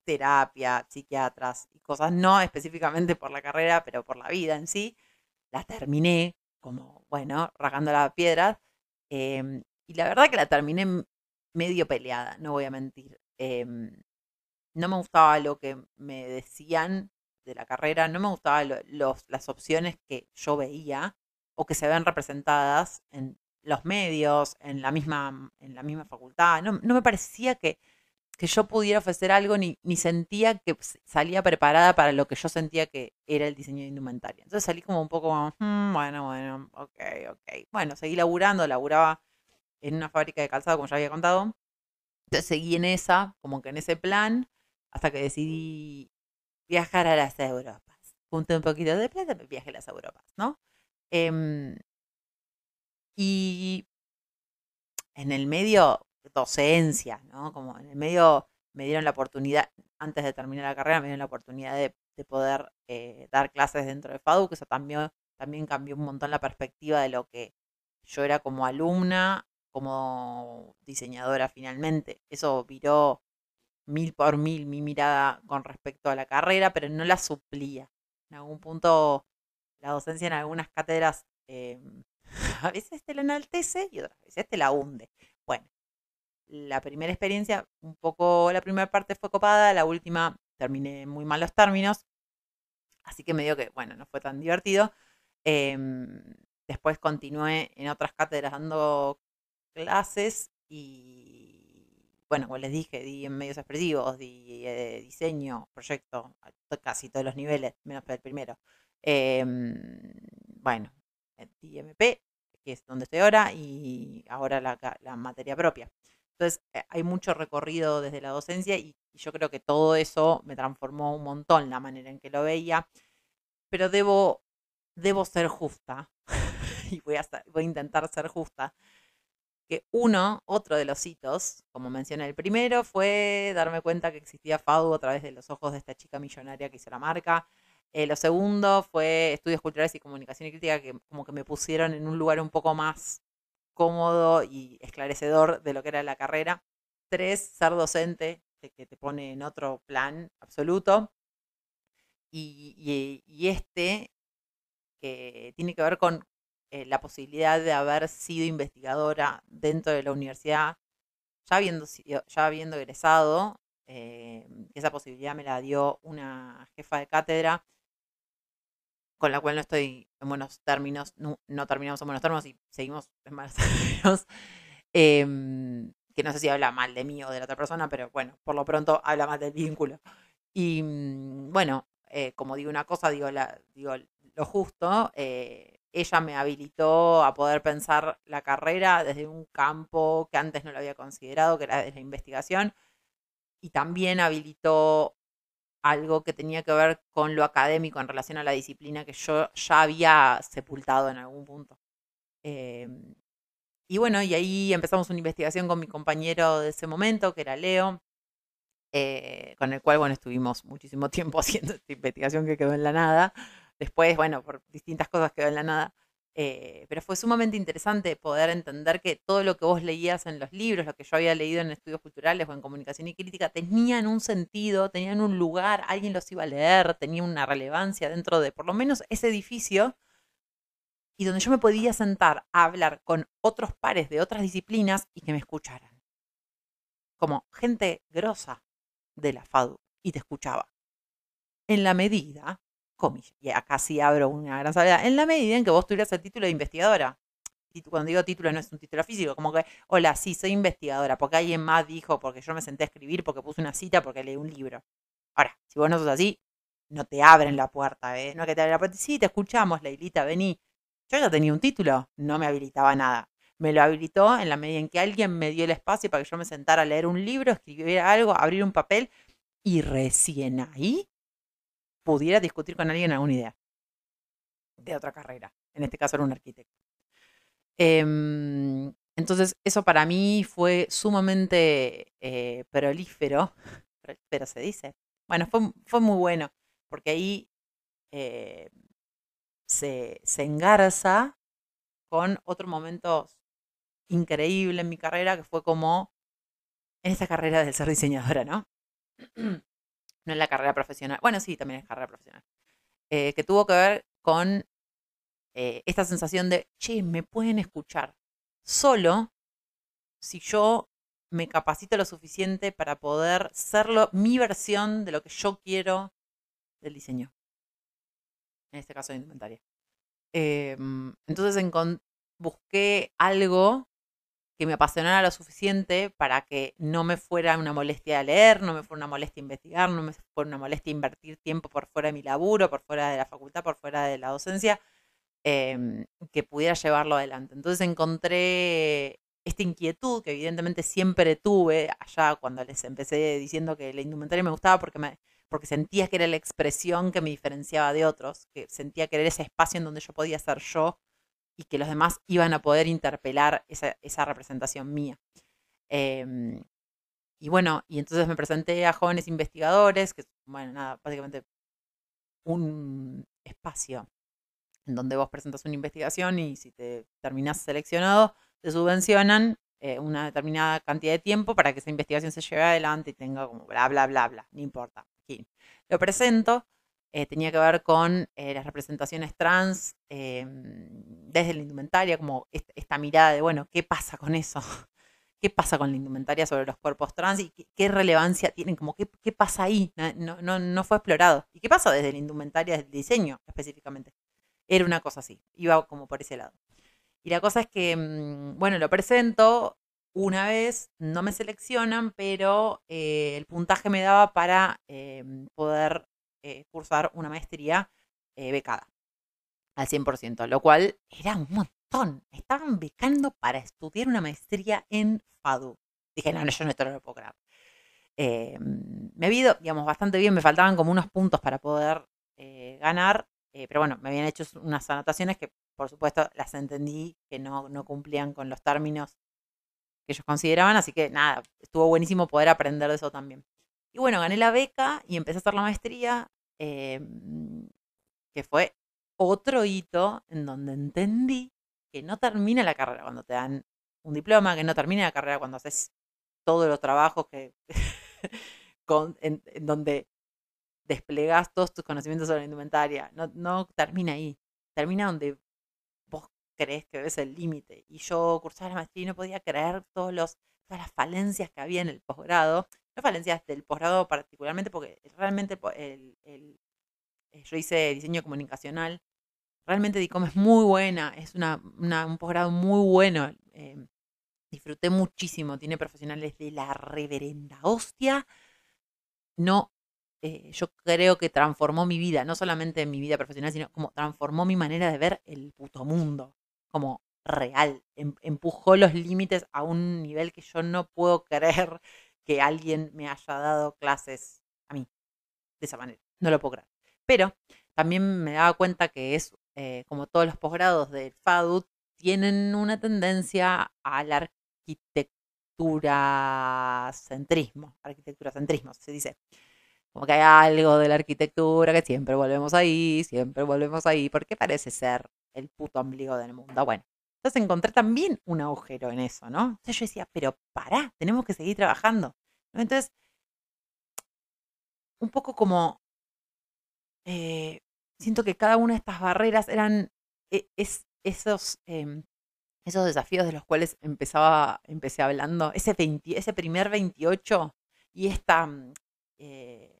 terapia, psiquiatras y cosas, no específicamente por la carrera, pero por la vida en sí, la terminé como, bueno, rajando la piedra. Em, y la verdad que la terminé medio peleada, no voy a mentir. Em, no me gustaba lo que me decían de la carrera, no me gustaban los, las opciones que yo veía o que se ven representadas en los medios, en la misma, en la misma facultad. No, no me parecía que que yo pudiera ofrecer algo ni, ni sentía que salía preparada para lo que yo sentía que era el diseño de indumentaria. Entonces salí como un poco como, hmm, bueno, bueno, ok, ok. Bueno, seguí laburando, laburaba en una fábrica de calzado, como ya había contado. Entonces seguí en esa, como que en ese plan, hasta que decidí viajar a las Europas. Junté un poquito de plata, me viajé a las Europas, ¿no? Em, y en el medio docencia, ¿no? Como en el medio me dieron la oportunidad, antes de terminar la carrera, me dieron la oportunidad de, poder eh, dar clases dentro de FADU, que eso también, también cambió un montón la perspectiva de lo que yo era como alumna, como diseñadora finalmente. Eso viró mil por mil mi mirada con respecto a la carrera, pero no la suplía. En algún punto la docencia en algunas cátedras em, a veces te la enaltece y otras veces te la hunde. Bueno, la primera experiencia, un poco, la primera parte fue copada, la última terminé muy mal los términos, así que me dio que, bueno, no fue tan divertido. Em, después continué en otras cátedras dando clases y, bueno, como les dije, di en medios expresivos, di eh, diseño, proyecto, casi todos los niveles, menos el primero. Em, bueno, DMP, que es donde estoy ahora, y ahora la, la materia propia. Entonces, eh, hay mucho recorrido desde la docencia y, yo creo que todo eso me transformó un montón la manera en que lo veía, pero debo, debo ser justa, y voy a, voy a intentar ser justa, que uno, otro de los hitos, como mencioné el primero, fue darme cuenta que existía FADU a través de los ojos de esta chica millonaria que hizo la marca. Eh, lo segundo fue estudios culturales y comunicación y crítica que como que me pusieron en un lugar un poco más cómodo y esclarecedor de lo que era la carrera. Tres, ser docente, que te pone en otro plan absoluto. Y, este, que tiene que ver con eh, la posibilidad de haber sido investigadora dentro de la universidad, ya habiendo, ya habiendo egresado, eh, esa posibilidad me la dio una jefa de cátedra con la cual no estoy en buenos términos, no, terminamos en buenos términos y seguimos en malos términos. Em, que no sé si habla mal de mí o de la otra persona, pero bueno, por lo pronto habla mal del vínculo. Y mm, bueno, eh, como digo una cosa, digo, la, digo lo justo, eh, ella me habilitó a poder pensar la carrera desde un campo que antes no lo había considerado, que era desde la investigación, y también habilitó algo que tenía que ver con lo académico en relación a la disciplina que yo ya había sepultado en algún punto. Em, y bueno, y ahí empezamos una investigación con mi compañero de ese momento, que era Leo, eh, con el cual, bueno, estuvimos muchísimo tiempo haciendo esta investigación que quedó en la nada. Después, bueno, por distintas cosas quedó en la nada. Eh, pero fue sumamente interesante poder entender que todo lo que vos leías en los libros, lo que yo había leído en estudios culturales o en comunicación y crítica, tenían un sentido, tenían un lugar, alguien los iba a leer, tenía una relevancia dentro de por lo menos ese edificio y donde yo me podía sentar a hablar con otros pares de otras disciplinas y que me escucharan. Como gente grosa de la FADU y te escuchaba. En la medida y acá sí abro una gran salida, en la medida en que vos tuvieras el título de investigadora. Cuando digo título no es un título físico, como que, hola, sí, soy investigadora, porque alguien más dijo, porque yo me senté a escribir, porque puse una cita, porque leí un libro. Ahora, si vos no sos así, no te abren la puerta, ¿eh? No es que te abren la puerta, sí, te escuchamos, Leilita, vení. Yo ya tenía un título, no me habilitaba nada. Me lo habilitó en la medida en que alguien me dio el espacio para que yo me sentara a leer un libro, escribir algo, abrir un papel, y recién ahí pudiera discutir con alguien alguna idea de otra carrera. En este caso era un arquitecto. Em, entonces, eso para mí fue sumamente eh, prolífero, pero se dice. Bueno, fue, muy bueno, porque ahí eh, se, se engarza con otro momento increíble en mi carrera, que fue como en esta carrera de ser diseñadora, ¿no? No en la carrera profesional, bueno, sí, también es carrera profesional, eh, que tuvo que ver con eh, esta sensación de, che, me pueden escuchar solo si yo me capacito lo suficiente para poder serlo mi versión de lo que yo quiero del diseño. En este caso de indumentaria. Em, entonces busqué algo que me apasionara lo suficiente para que no me fuera una molestia leer, no me fuera una molestia investigar, no me fuera una molestia invertir tiempo por fuera de mi laburo, por fuera de la facultad, por fuera de la docencia, em, que pudiera llevarlo adelante. Entonces encontré esta inquietud que evidentemente siempre tuve allá cuando les empecé diciendo que la indumentaria me gustaba porque, me, porque sentía que era la expresión que me diferenciaba de otros, que sentía que era ese espacio en donde yo podía ser yo y que los demás iban a poder interpelar esa, representación mía. Em, y bueno, y entonces me presenté a jóvenes investigadores, que bueno, nada, básicamente un espacio en donde vos presentas una investigación y si te terminás seleccionado, te subvencionan eh, una determinada cantidad de tiempo para que esa investigación se lleve adelante y tenga como bla, bla, bla, bla, no importa. Aquí. Lo presento eh, tenía que ver con eh, las representaciones trans em, desde la indumentaria, como esta, mirada de, bueno, ¿qué pasa con eso? ¿Qué pasa con la indumentaria sobre los cuerpos trans y qué, relevancia tienen? Como, ¿qué, ¿qué, pasa ahí? No, no, no, fue explorado. ¿Y qué pasa desde la indumentaria, desde el diseño específicamente? Era una cosa así, iba como por ese lado. Y la cosa es que, mm, bueno, lo presento, una vez no me seleccionan, pero eh, el puntaje me daba para poder eh, cursar una maestría eh, becada. al 100%, lo cual era un montón. Me estaban becando para estudiar una maestría en FADU. Dije, no, no yo no, esto no lo puedo. Eh, me he ido, digamos, bastante bien, me faltaban como unos puntos para poder ganar, pero bueno, me habían hecho unas anotaciones que, por supuesto, las entendí que no, no cumplían con los términos que ellos consideraban, así que nada, estuvo buenísimo poder aprender de eso también. Y bueno, gané la beca y empecé a hacer la maestría, em, que fue otro hito en donde entendí que no termina la carrera cuando te dan un diploma, que no termina la carrera cuando haces todos los trabajos que en, donde desplegas todos tus conocimientos sobre la indumentaria. No, no termina ahí. Termina donde vos crees que ves el límite. Y yo cursaba la maestría y no podía creer todos los, todas las falencias que había en el posgrado. No falencias del posgrado particularmente, porque realmente el, eh, yo hice diseño comunicacional. Realmente DICOM es muy buena, es una, un posgrado muy bueno. Eh, disfruté muchísimo, tiene profesionales de la reverenda hostia. No, eh, yo creo que transformó mi vida, no solamente mi vida profesional, sino como transformó mi manera de ver el puto mundo, como real. Em, empujó los límites a un nivel que yo no puedo creer que alguien me haya dado clases a mí de esa manera. No lo puedo creer. Pero también me daba cuenta que es, eh, como todos los posgrados del FADU, tienen una tendencia al arquitectura centrismo, arquitectura centrismo, se dice. Como que hay algo de la arquitectura que siempre volvemos ahí, siempre volvemos ahí, porque parece ser el puto ombligo del mundo. Bueno, entonces encontré también un agujero en eso, ¿no? Entonces yo decía, pero pará, tenemos que seguir trabajando. Entonces, un poco como, eh, siento que cada una de estas barreras eran e, es, esos em, esos desafíos de los cuales empezaba, empecé hablando, ese, ese primer 28 y esta, mm, eh,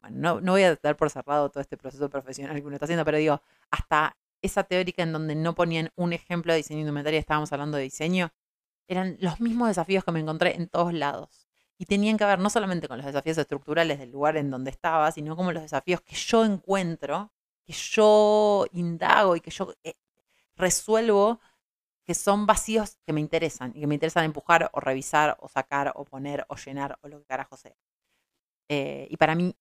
bueno, no, voy a dar por cerrado todo este proceso profesional que uno está haciendo, pero digo, hasta esa teórica en donde no ponían un ejemplo de diseño indumentaria, estábamos hablando de diseño, eran los mismos desafíos que me encontré en todos lados. Y tenían que ver no solamente con los desafíos estructurales del lugar en donde estaba, sino como los desafíos que yo encuentro, que yo indago y que yo eh, resuelvo que son vacíos que me interesan y que me interesan empujar o revisar o sacar o poner o llenar o lo que carajo sea. Eh, y para mí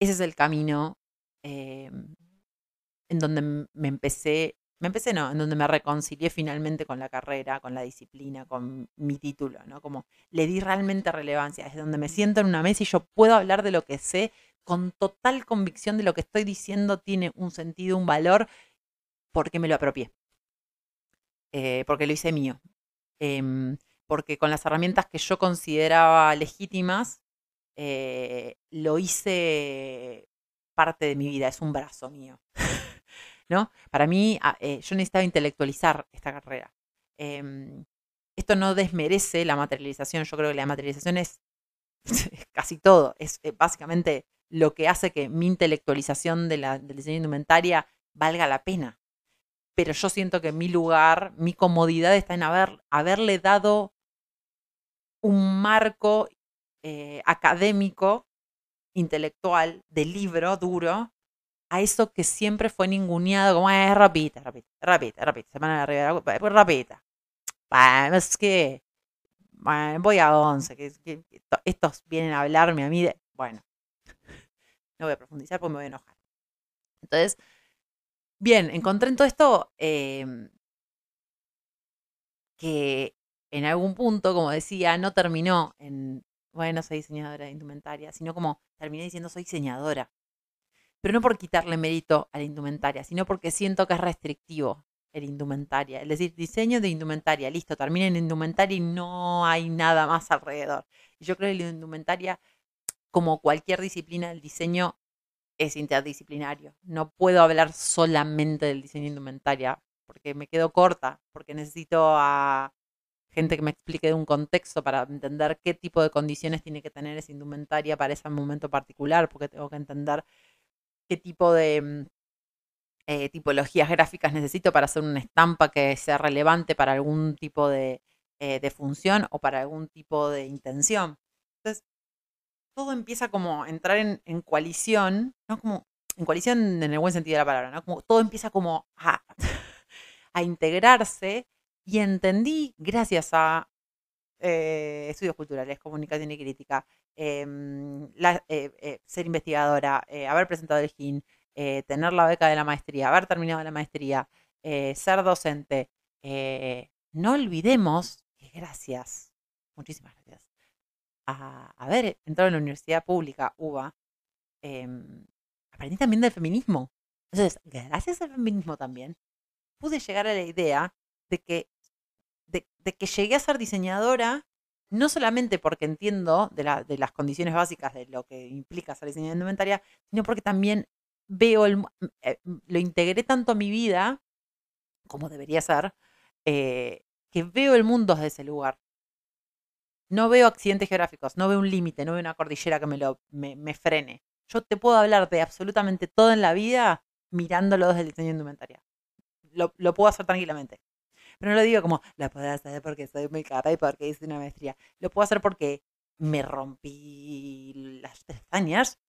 ese es el camino eh, en donde me empecé, me empecé no, en donde me reconcilié finalmente con la carrera, con la disciplina, con mi título, ¿no? Como le di realmente relevancia, es donde me siento en una mesa y yo puedo hablar de lo que sé con total convicción de lo que estoy diciendo tiene un sentido, un valor, porque me lo apropié. Eh, porque lo hice mío. Em, porque con las herramientas que yo consideraba legítimas, eh, lo hice parte de mi vida, es un brazo mío. Para mí, ah, eh, yo necesitaba intelectualizar esta carrera. Em, esto no desmerece la materialización, yo creo que la materialización es, casi todo, es básicamente lo que hace que mi intelectualización del diseño indumentaria valga la pena pero yo siento que mi lugar, mi comodidad está en haber, haberle dado un marco eh, académico, intelectual, de libro duro, a eso que siempre fue ninguneado como, eh, rapita, rapita, rapita, rapita, semana de arriba, pues rapita. es que voy a 11, que, estos vienen a hablarme a mí de, bueno, no voy a profundizar porque me voy a enojar. Entonces, Bien, encontré en todo esto em que en algún punto, como decía, no terminó en, bueno, soy diseñadora de indumentaria, sino como terminé diciendo soy diseñadora. Pero no por quitarle mérito a la indumentaria, sino porque siento que es restrictivo el indumentaria. Es decir, diseño de indumentaria, listo, termina en indumentaria y no hay nada más alrededor. Y yo creo que la indumentaria, como cualquier disciplina del diseño, es interdisciplinario. No puedo hablar solamente del diseño indumentaria porque me quedo corta, porque necesito a gente que me explique de un contexto para entender qué tipo de condiciones tiene que tener esa indumentaria para ese momento particular, porque tengo que entender qué tipo de mm, eh, tipologías gráficas necesito para hacer una estampa que sea relevante para algún tipo de, eh, función o para algún tipo de intención. Entonces, todo empieza como a entrar en, coalición, ¿no? Como en coalición en el buen sentido de la palabra, ¿no? Como todo empieza como a, integrarse y entendí, gracias a eh, estudios culturales, comunicación y crítica, eh, eh, ser investigadora, haber presentado el GIN, tener la beca de la maestría, haber terminado la maestría, ser docente. no olvidemos que gracias, muchísimas gracias, a haber entrado en la universidad pública, UBA, em, aprendí también del feminismo. Entonces, gracias al feminismo también, pude llegar a la idea de que de, que llegué a ser diseñadora, no solamente porque entiendo de, las condiciones básicas de lo que implica ser diseñadora indumentaria, sino porque también veo, el, eh, lo integré tanto a mi vida, como debería ser, eh, que veo el mundo desde ese lugar. No veo accidentes geográficos, no veo un límite, no veo una cordillera que me, lo, me, frene. Yo te puedo hablar de absolutamente todo en la vida mirándolo desde el diseño indumentaria. Lo, lo puedo hacer tranquilamente. Pero no lo digo como, lo puedo hacer porque soy muy capa y porque hice una maestría. Lo puedo hacer porque me rompí las pestañas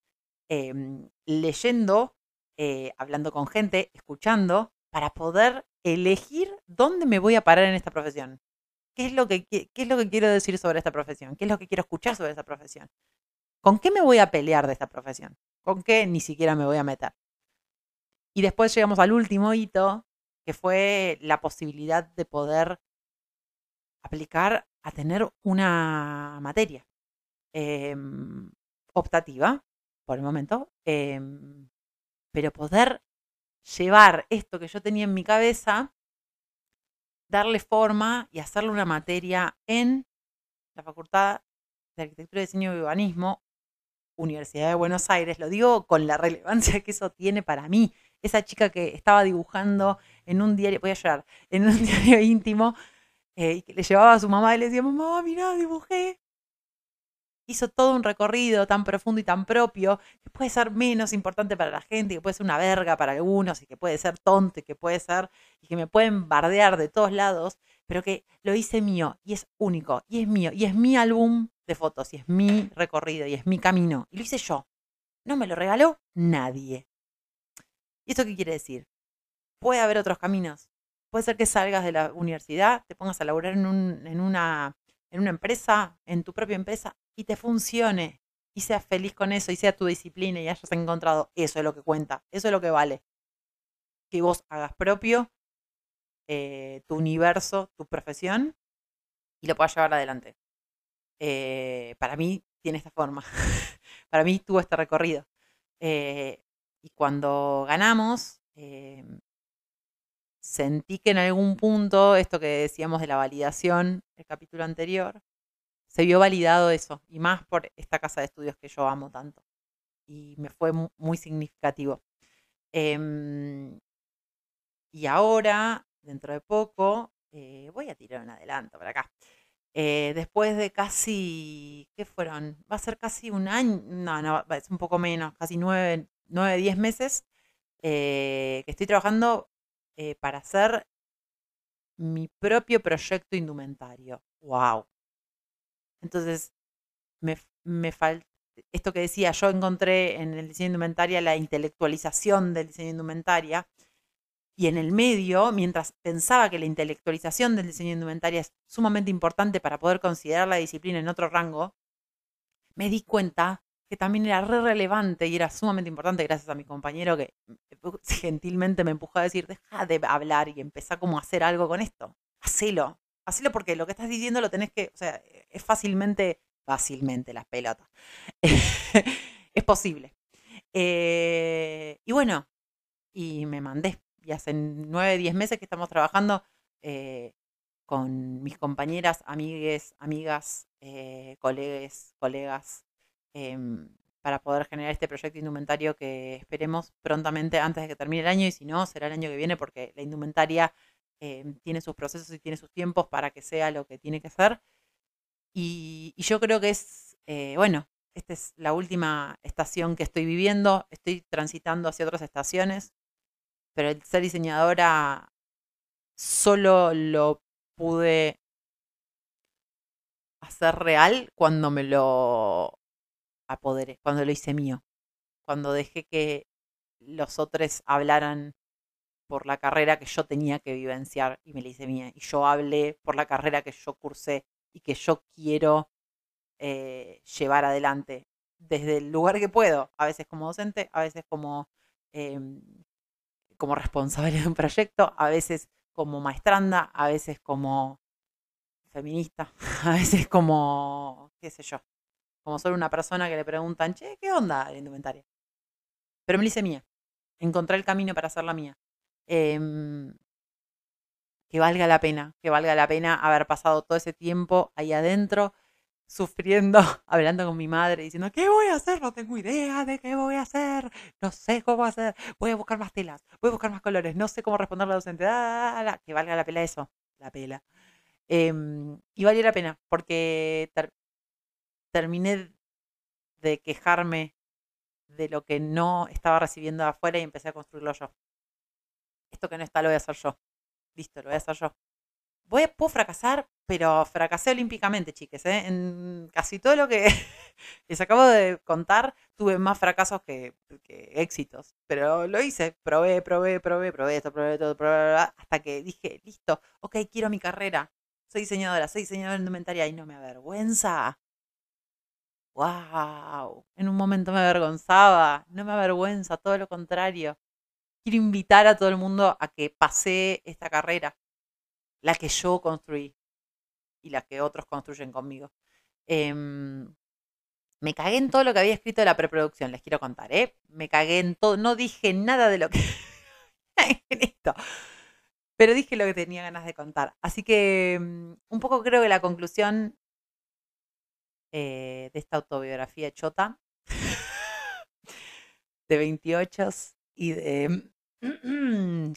em, leyendo, eh, hablando con gente, escuchando, para poder elegir dónde me voy a parar en esta profesión. ¿Qué es, lo que, qué es lo que quiero decir sobre esta profesión? ¿Qué es lo que quiero escuchar sobre esta profesión? ¿Con qué me voy a pelear de esta profesión? ¿Con qué ni siquiera me voy a meter? Y después llegamos al último hito, que fue la posibilidad de poder aplicar a tener una materia em, optativa, por el momento, em, pero poder llevar esto que yo tenía en mi cabeza, darle forma y hacerle una materia en la Facultad de Arquitectura Diseño y Urbanismo, Universidad de Buenos Aires, lo digo con la relevancia que eso tiene para mí. Esa chica que estaba dibujando en un diario, voy a llorar, en un diario íntimo, eh, que le llevaba a su mamá y le decía, mamá, mira, dibujé. Hizo todo un recorrido tan profundo y tan propio, que puede ser menos importante para la gente, que puede ser una verga para algunos, y que puede ser tonto, y que puede ser, y que me pueden bardear de todos lados, pero que lo hice mío, y es único, y es mío, y es mi álbum de fotos, y es mi recorrido, y es mi camino, y lo hice yo. No me lo regaló nadie. ¿Y esto qué quiere decir? Puede haber otros caminos. Puede ser que salgas de la universidad, te pongas a laburar en, una, en una empresa, en tu propia empresa, y te funcione, y seas feliz con eso, y sea tu disciplina, y hayas encontrado, eso es lo que cuenta, eso es lo que vale. Que vos hagas propio eh, tu universo, tu profesión, y lo puedas llevar adelante. Eh, para mí tiene esta forma. para mí tuvo este recorrido. Eh, y cuando ganamos, sentí que en algún punto, esto que decíamos de la validación, el capítulo anterior, se vio validado eso, y más por esta casa de estudios que yo amo tanto. Y me fue muy significativo. Em, y ahora, dentro de poco, eh, voy a tirar un adelanto para acá. Eh, después de casi, ¿qué fueron? Va a ser casi un año, no, no, es un poco menos, casi nueve, nueve diez meses eh, que estoy trabajando eh, para hacer mi propio proyecto indumentario. ¡Wow! Entonces, me, me falta. Esto que decía, yo encontré en el diseño indumentaria la intelectualización del diseño indumentaria. Y en el medio, mientras pensaba que la intelectualización del diseño indumentaria es sumamente importante para poder considerar la disciplina en otro rango, me di cuenta que también era re relevante y era sumamente importante gracias a mi compañero que gentilmente me empujó a decir, deja de hablar y empezá como a hacer algo con esto. Hacelo. Hacelo porque lo que estás diciendo lo tenés que, o sea, es fácilmente, fácilmente las pelotas. es posible. Eh, y bueno, y me mandé. Y hace nueve, diez meses que estamos trabajando eh, con mis compañeras, amigues, amigas, eh, colegas, colegas, Em, para poder generar este proyecto indumentario que esperemos prontamente antes de que termine el año y si no, será el año que viene porque la indumentaria em, tiene sus procesos y tiene sus tiempos para que sea lo que tiene que ser. Y, yo creo que es, eh, bueno, esta es la última estación que estoy viviendo, estoy transitando hacia otras estaciones, pero el ser diseñadora solo lo pude hacer real cuando me lo a poderes, cuando lo hice mío, cuando dejé que los otros hablaran por la carrera que yo tenía que vivenciar y me la hice mía. Y yo hablé por la carrera que yo cursé y que yo quiero eh, llevar adelante desde el lugar que puedo, a veces como docente, a veces como, em, como responsable de un proyecto, a veces como maestranda, a veces como feminista, a veces como, qué sé yo, como solo una persona que le preguntan, che, ¿qué onda la indumentaria? Pero me la hice mía, encontré el camino para hacerla mía. Em, que valga la pena, que valga la pena haber pasado todo ese tiempo ahí adentro, sufriendo, hablando con mi madre, diciendo, ¿qué voy a hacer? No tengo idea de qué voy a hacer, no sé cómo hacer, voy a buscar más telas, voy a buscar más colores, no sé cómo responder la docente, ah, que valga la pena eso, la pela. Em, y valió la pena, porque terminé de quejarme de lo que no estaba recibiendo afuera y empecé a construirlo yo. Esto que no está lo voy a hacer yo. Listo, lo voy a hacer yo. Voy, puedo fracasar, pero fracasé olímpicamente, chiques. ¿eh? En casi todo lo que les acabo de contar, tuve más fracasos que, éxitos. Pero lo hice, probé, probé, probé, probé esto, probé todo, probé, hasta que dije, listo, ok, quiero mi carrera. Soy diseñadora, soy diseñadora indumentaria y no me avergüenza. ¡Wow! En un momento me avergonzaba, no me avergüenza, todo lo contrario. Quiero invitar a todo el mundo a que pase esta carrera, la que yo construí y la que otros construyen conmigo. Em, me cagué en todo lo que había escrito de la preproducción, les quiero contar, ¿eh? Me cagué en todo, no dije nada de lo que en esto, pero dije lo que tenía ganas de contar. Así que mm, un poco creo que la conclusión eh, de esta autobiografía chota de 28 y de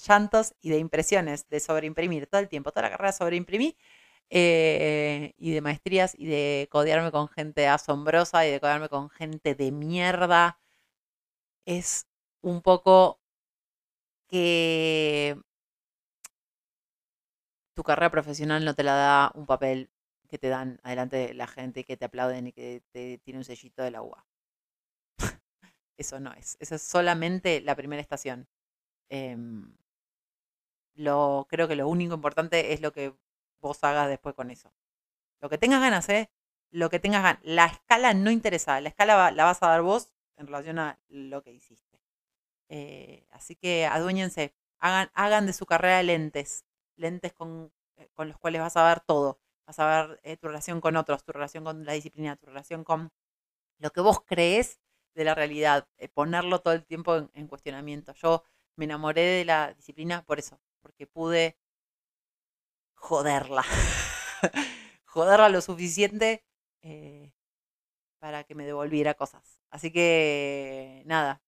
llantos y de impresiones, de sobreimprimir todo el tiempo, toda la carrera sobreimprimí eh, y de maestrías y de codearme con gente asombrosa y de codearme con gente de mierda. Es un poco que tu carrera profesional no te la da un papel que te dan adelante de la gente que te aplauden y que te tiene un sellito de la UA. Eso no es. Eso es solamente la primera estación. Em, lo, creo que lo único importante es lo que vos hagas después con eso. Lo que tengas ganas, ¿eh? Lo que tengas ganas. La escala no interesa. La escala la vas a dar vos en relación a lo que hiciste. Eh, así que aduéñense. Hagan, hagan de su carrera lentes. Lentes con, eh, con los cuales vas a ver todo. Vas a ver eh, tu relación con otros, tu relación con la disciplina, tu relación con lo que vos crees de la realidad. ponerlo todo el tiempo en cuestionamiento. Yo me enamoré de la disciplina por eso, porque pude joderla. joderla lo suficiente eh, para que me devolviera cosas. Así que nada,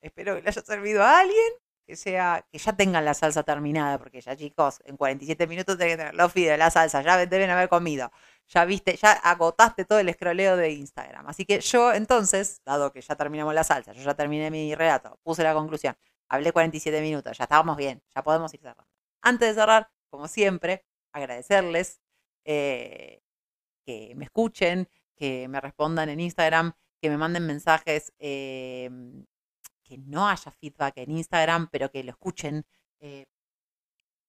espero que le haya servido a alguien, que sea, que ya tengan la salsa terminada, porque ya chicos, en 47 minutos tienen que tener los fideos, la salsa, ya deben haber comido. Ya viste, ya agotaste todo el escroleo de Instagram. Así que yo entonces, dado que ya terminamos la salsa, yo ya terminé mi relato, puse la conclusión, Hablé 47 minutos, ya estábamos bien, ya podemos ir cerrando. Antes de cerrar, como siempre, agradecerles eh, que me escuchen, que me respondan en Instagram, que me manden mensajes, em, que no haya feedback en Instagram, pero que lo escuchen, eh,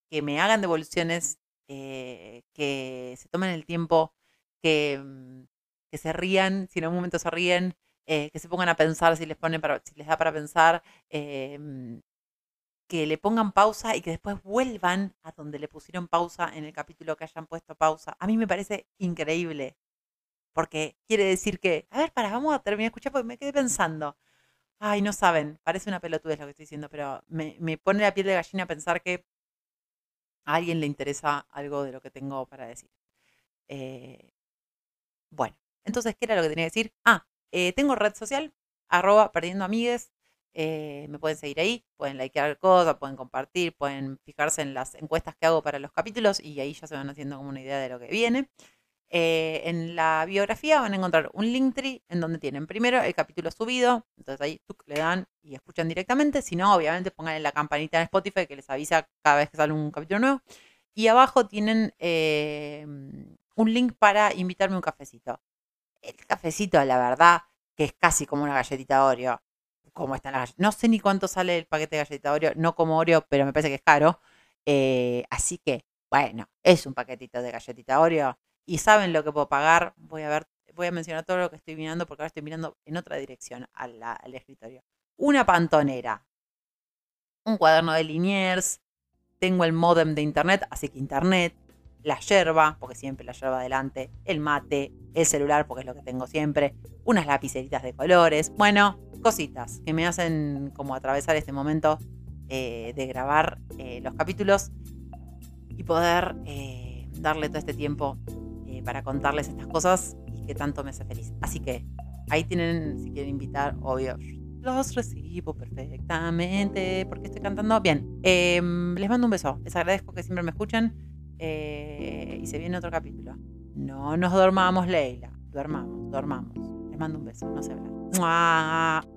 que me hagan devoluciones, eh, que se tomen el tiempo, que, mm, que se rían, si en algún momento se ríen, eh, que se pongan a pensar si les, ponen para, si les da para pensar, em, que le pongan pausa y que después vuelvan a donde le pusieron pausa en el capítulo que hayan puesto pausa. A mí me parece increíble, porque quiere decir que, a ver, para, vamos a terminar de escuchar porque me quedé pensando. Ay, no saben, parece una pelotudez lo que estoy diciendo, pero me, me pone la piel de gallina pensar que a alguien le interesa algo de lo que tengo para decir. Eh, bueno, entonces, ¿qué era lo que tenía que decir? Ah, eh, tengo red social, arroba perdiendo amigues. Eh, me pueden seguir ahí, pueden likear cosas, pueden compartir, pueden fijarse en las encuestas que hago para los capítulos y ahí ya se van haciendo como una idea de lo que viene. Eh, en la biografía van a encontrar un link tree en donde tienen primero el capítulo subido, entonces ahí le dan y escuchan directamente, si no, obviamente pongan la campanita en Spotify que les avisa cada vez que sale un capítulo nuevo. Y abajo tienen un link para invitarme un cafecito el cafecito, la verdad, que es casi como una galletita Oreo. cómo están las galletas. No sé ni cuánto sale el paquete de galleta Oreo. No como Oreo, pero me parece que es caro. Eh, así que, bueno, es un paquetito de galletita Oreo. Y saben lo que puedo pagar. Voy a ver, voy a mencionar todo lo que estoy mirando porque ahora estoy mirando en otra dirección al, escritorio. Una pantonera. Un cuaderno de Liniers. Tengo el modem de internet, así que internet la yerba, porque siempre la yerba adelante, el mate, el celular, porque es lo que tengo siempre, unas lapiceritas de colores, bueno, cositas que me hacen como atravesar este momento eh, de grabar eh, los capítulos y poder eh, darle todo este tiempo para contarles estas cosas y que tanto me hace feliz. Así que ahí tienen, si quieren invitar, obvio, los recibo perfectamente porque estoy cantando. Bien, em, les mando un beso, les agradezco que siempre me escuchen. Eh, y se viene otro capítulo. No nos dormamos, Leila. Duermamos, dormamos. Les mando un beso, no se hablan.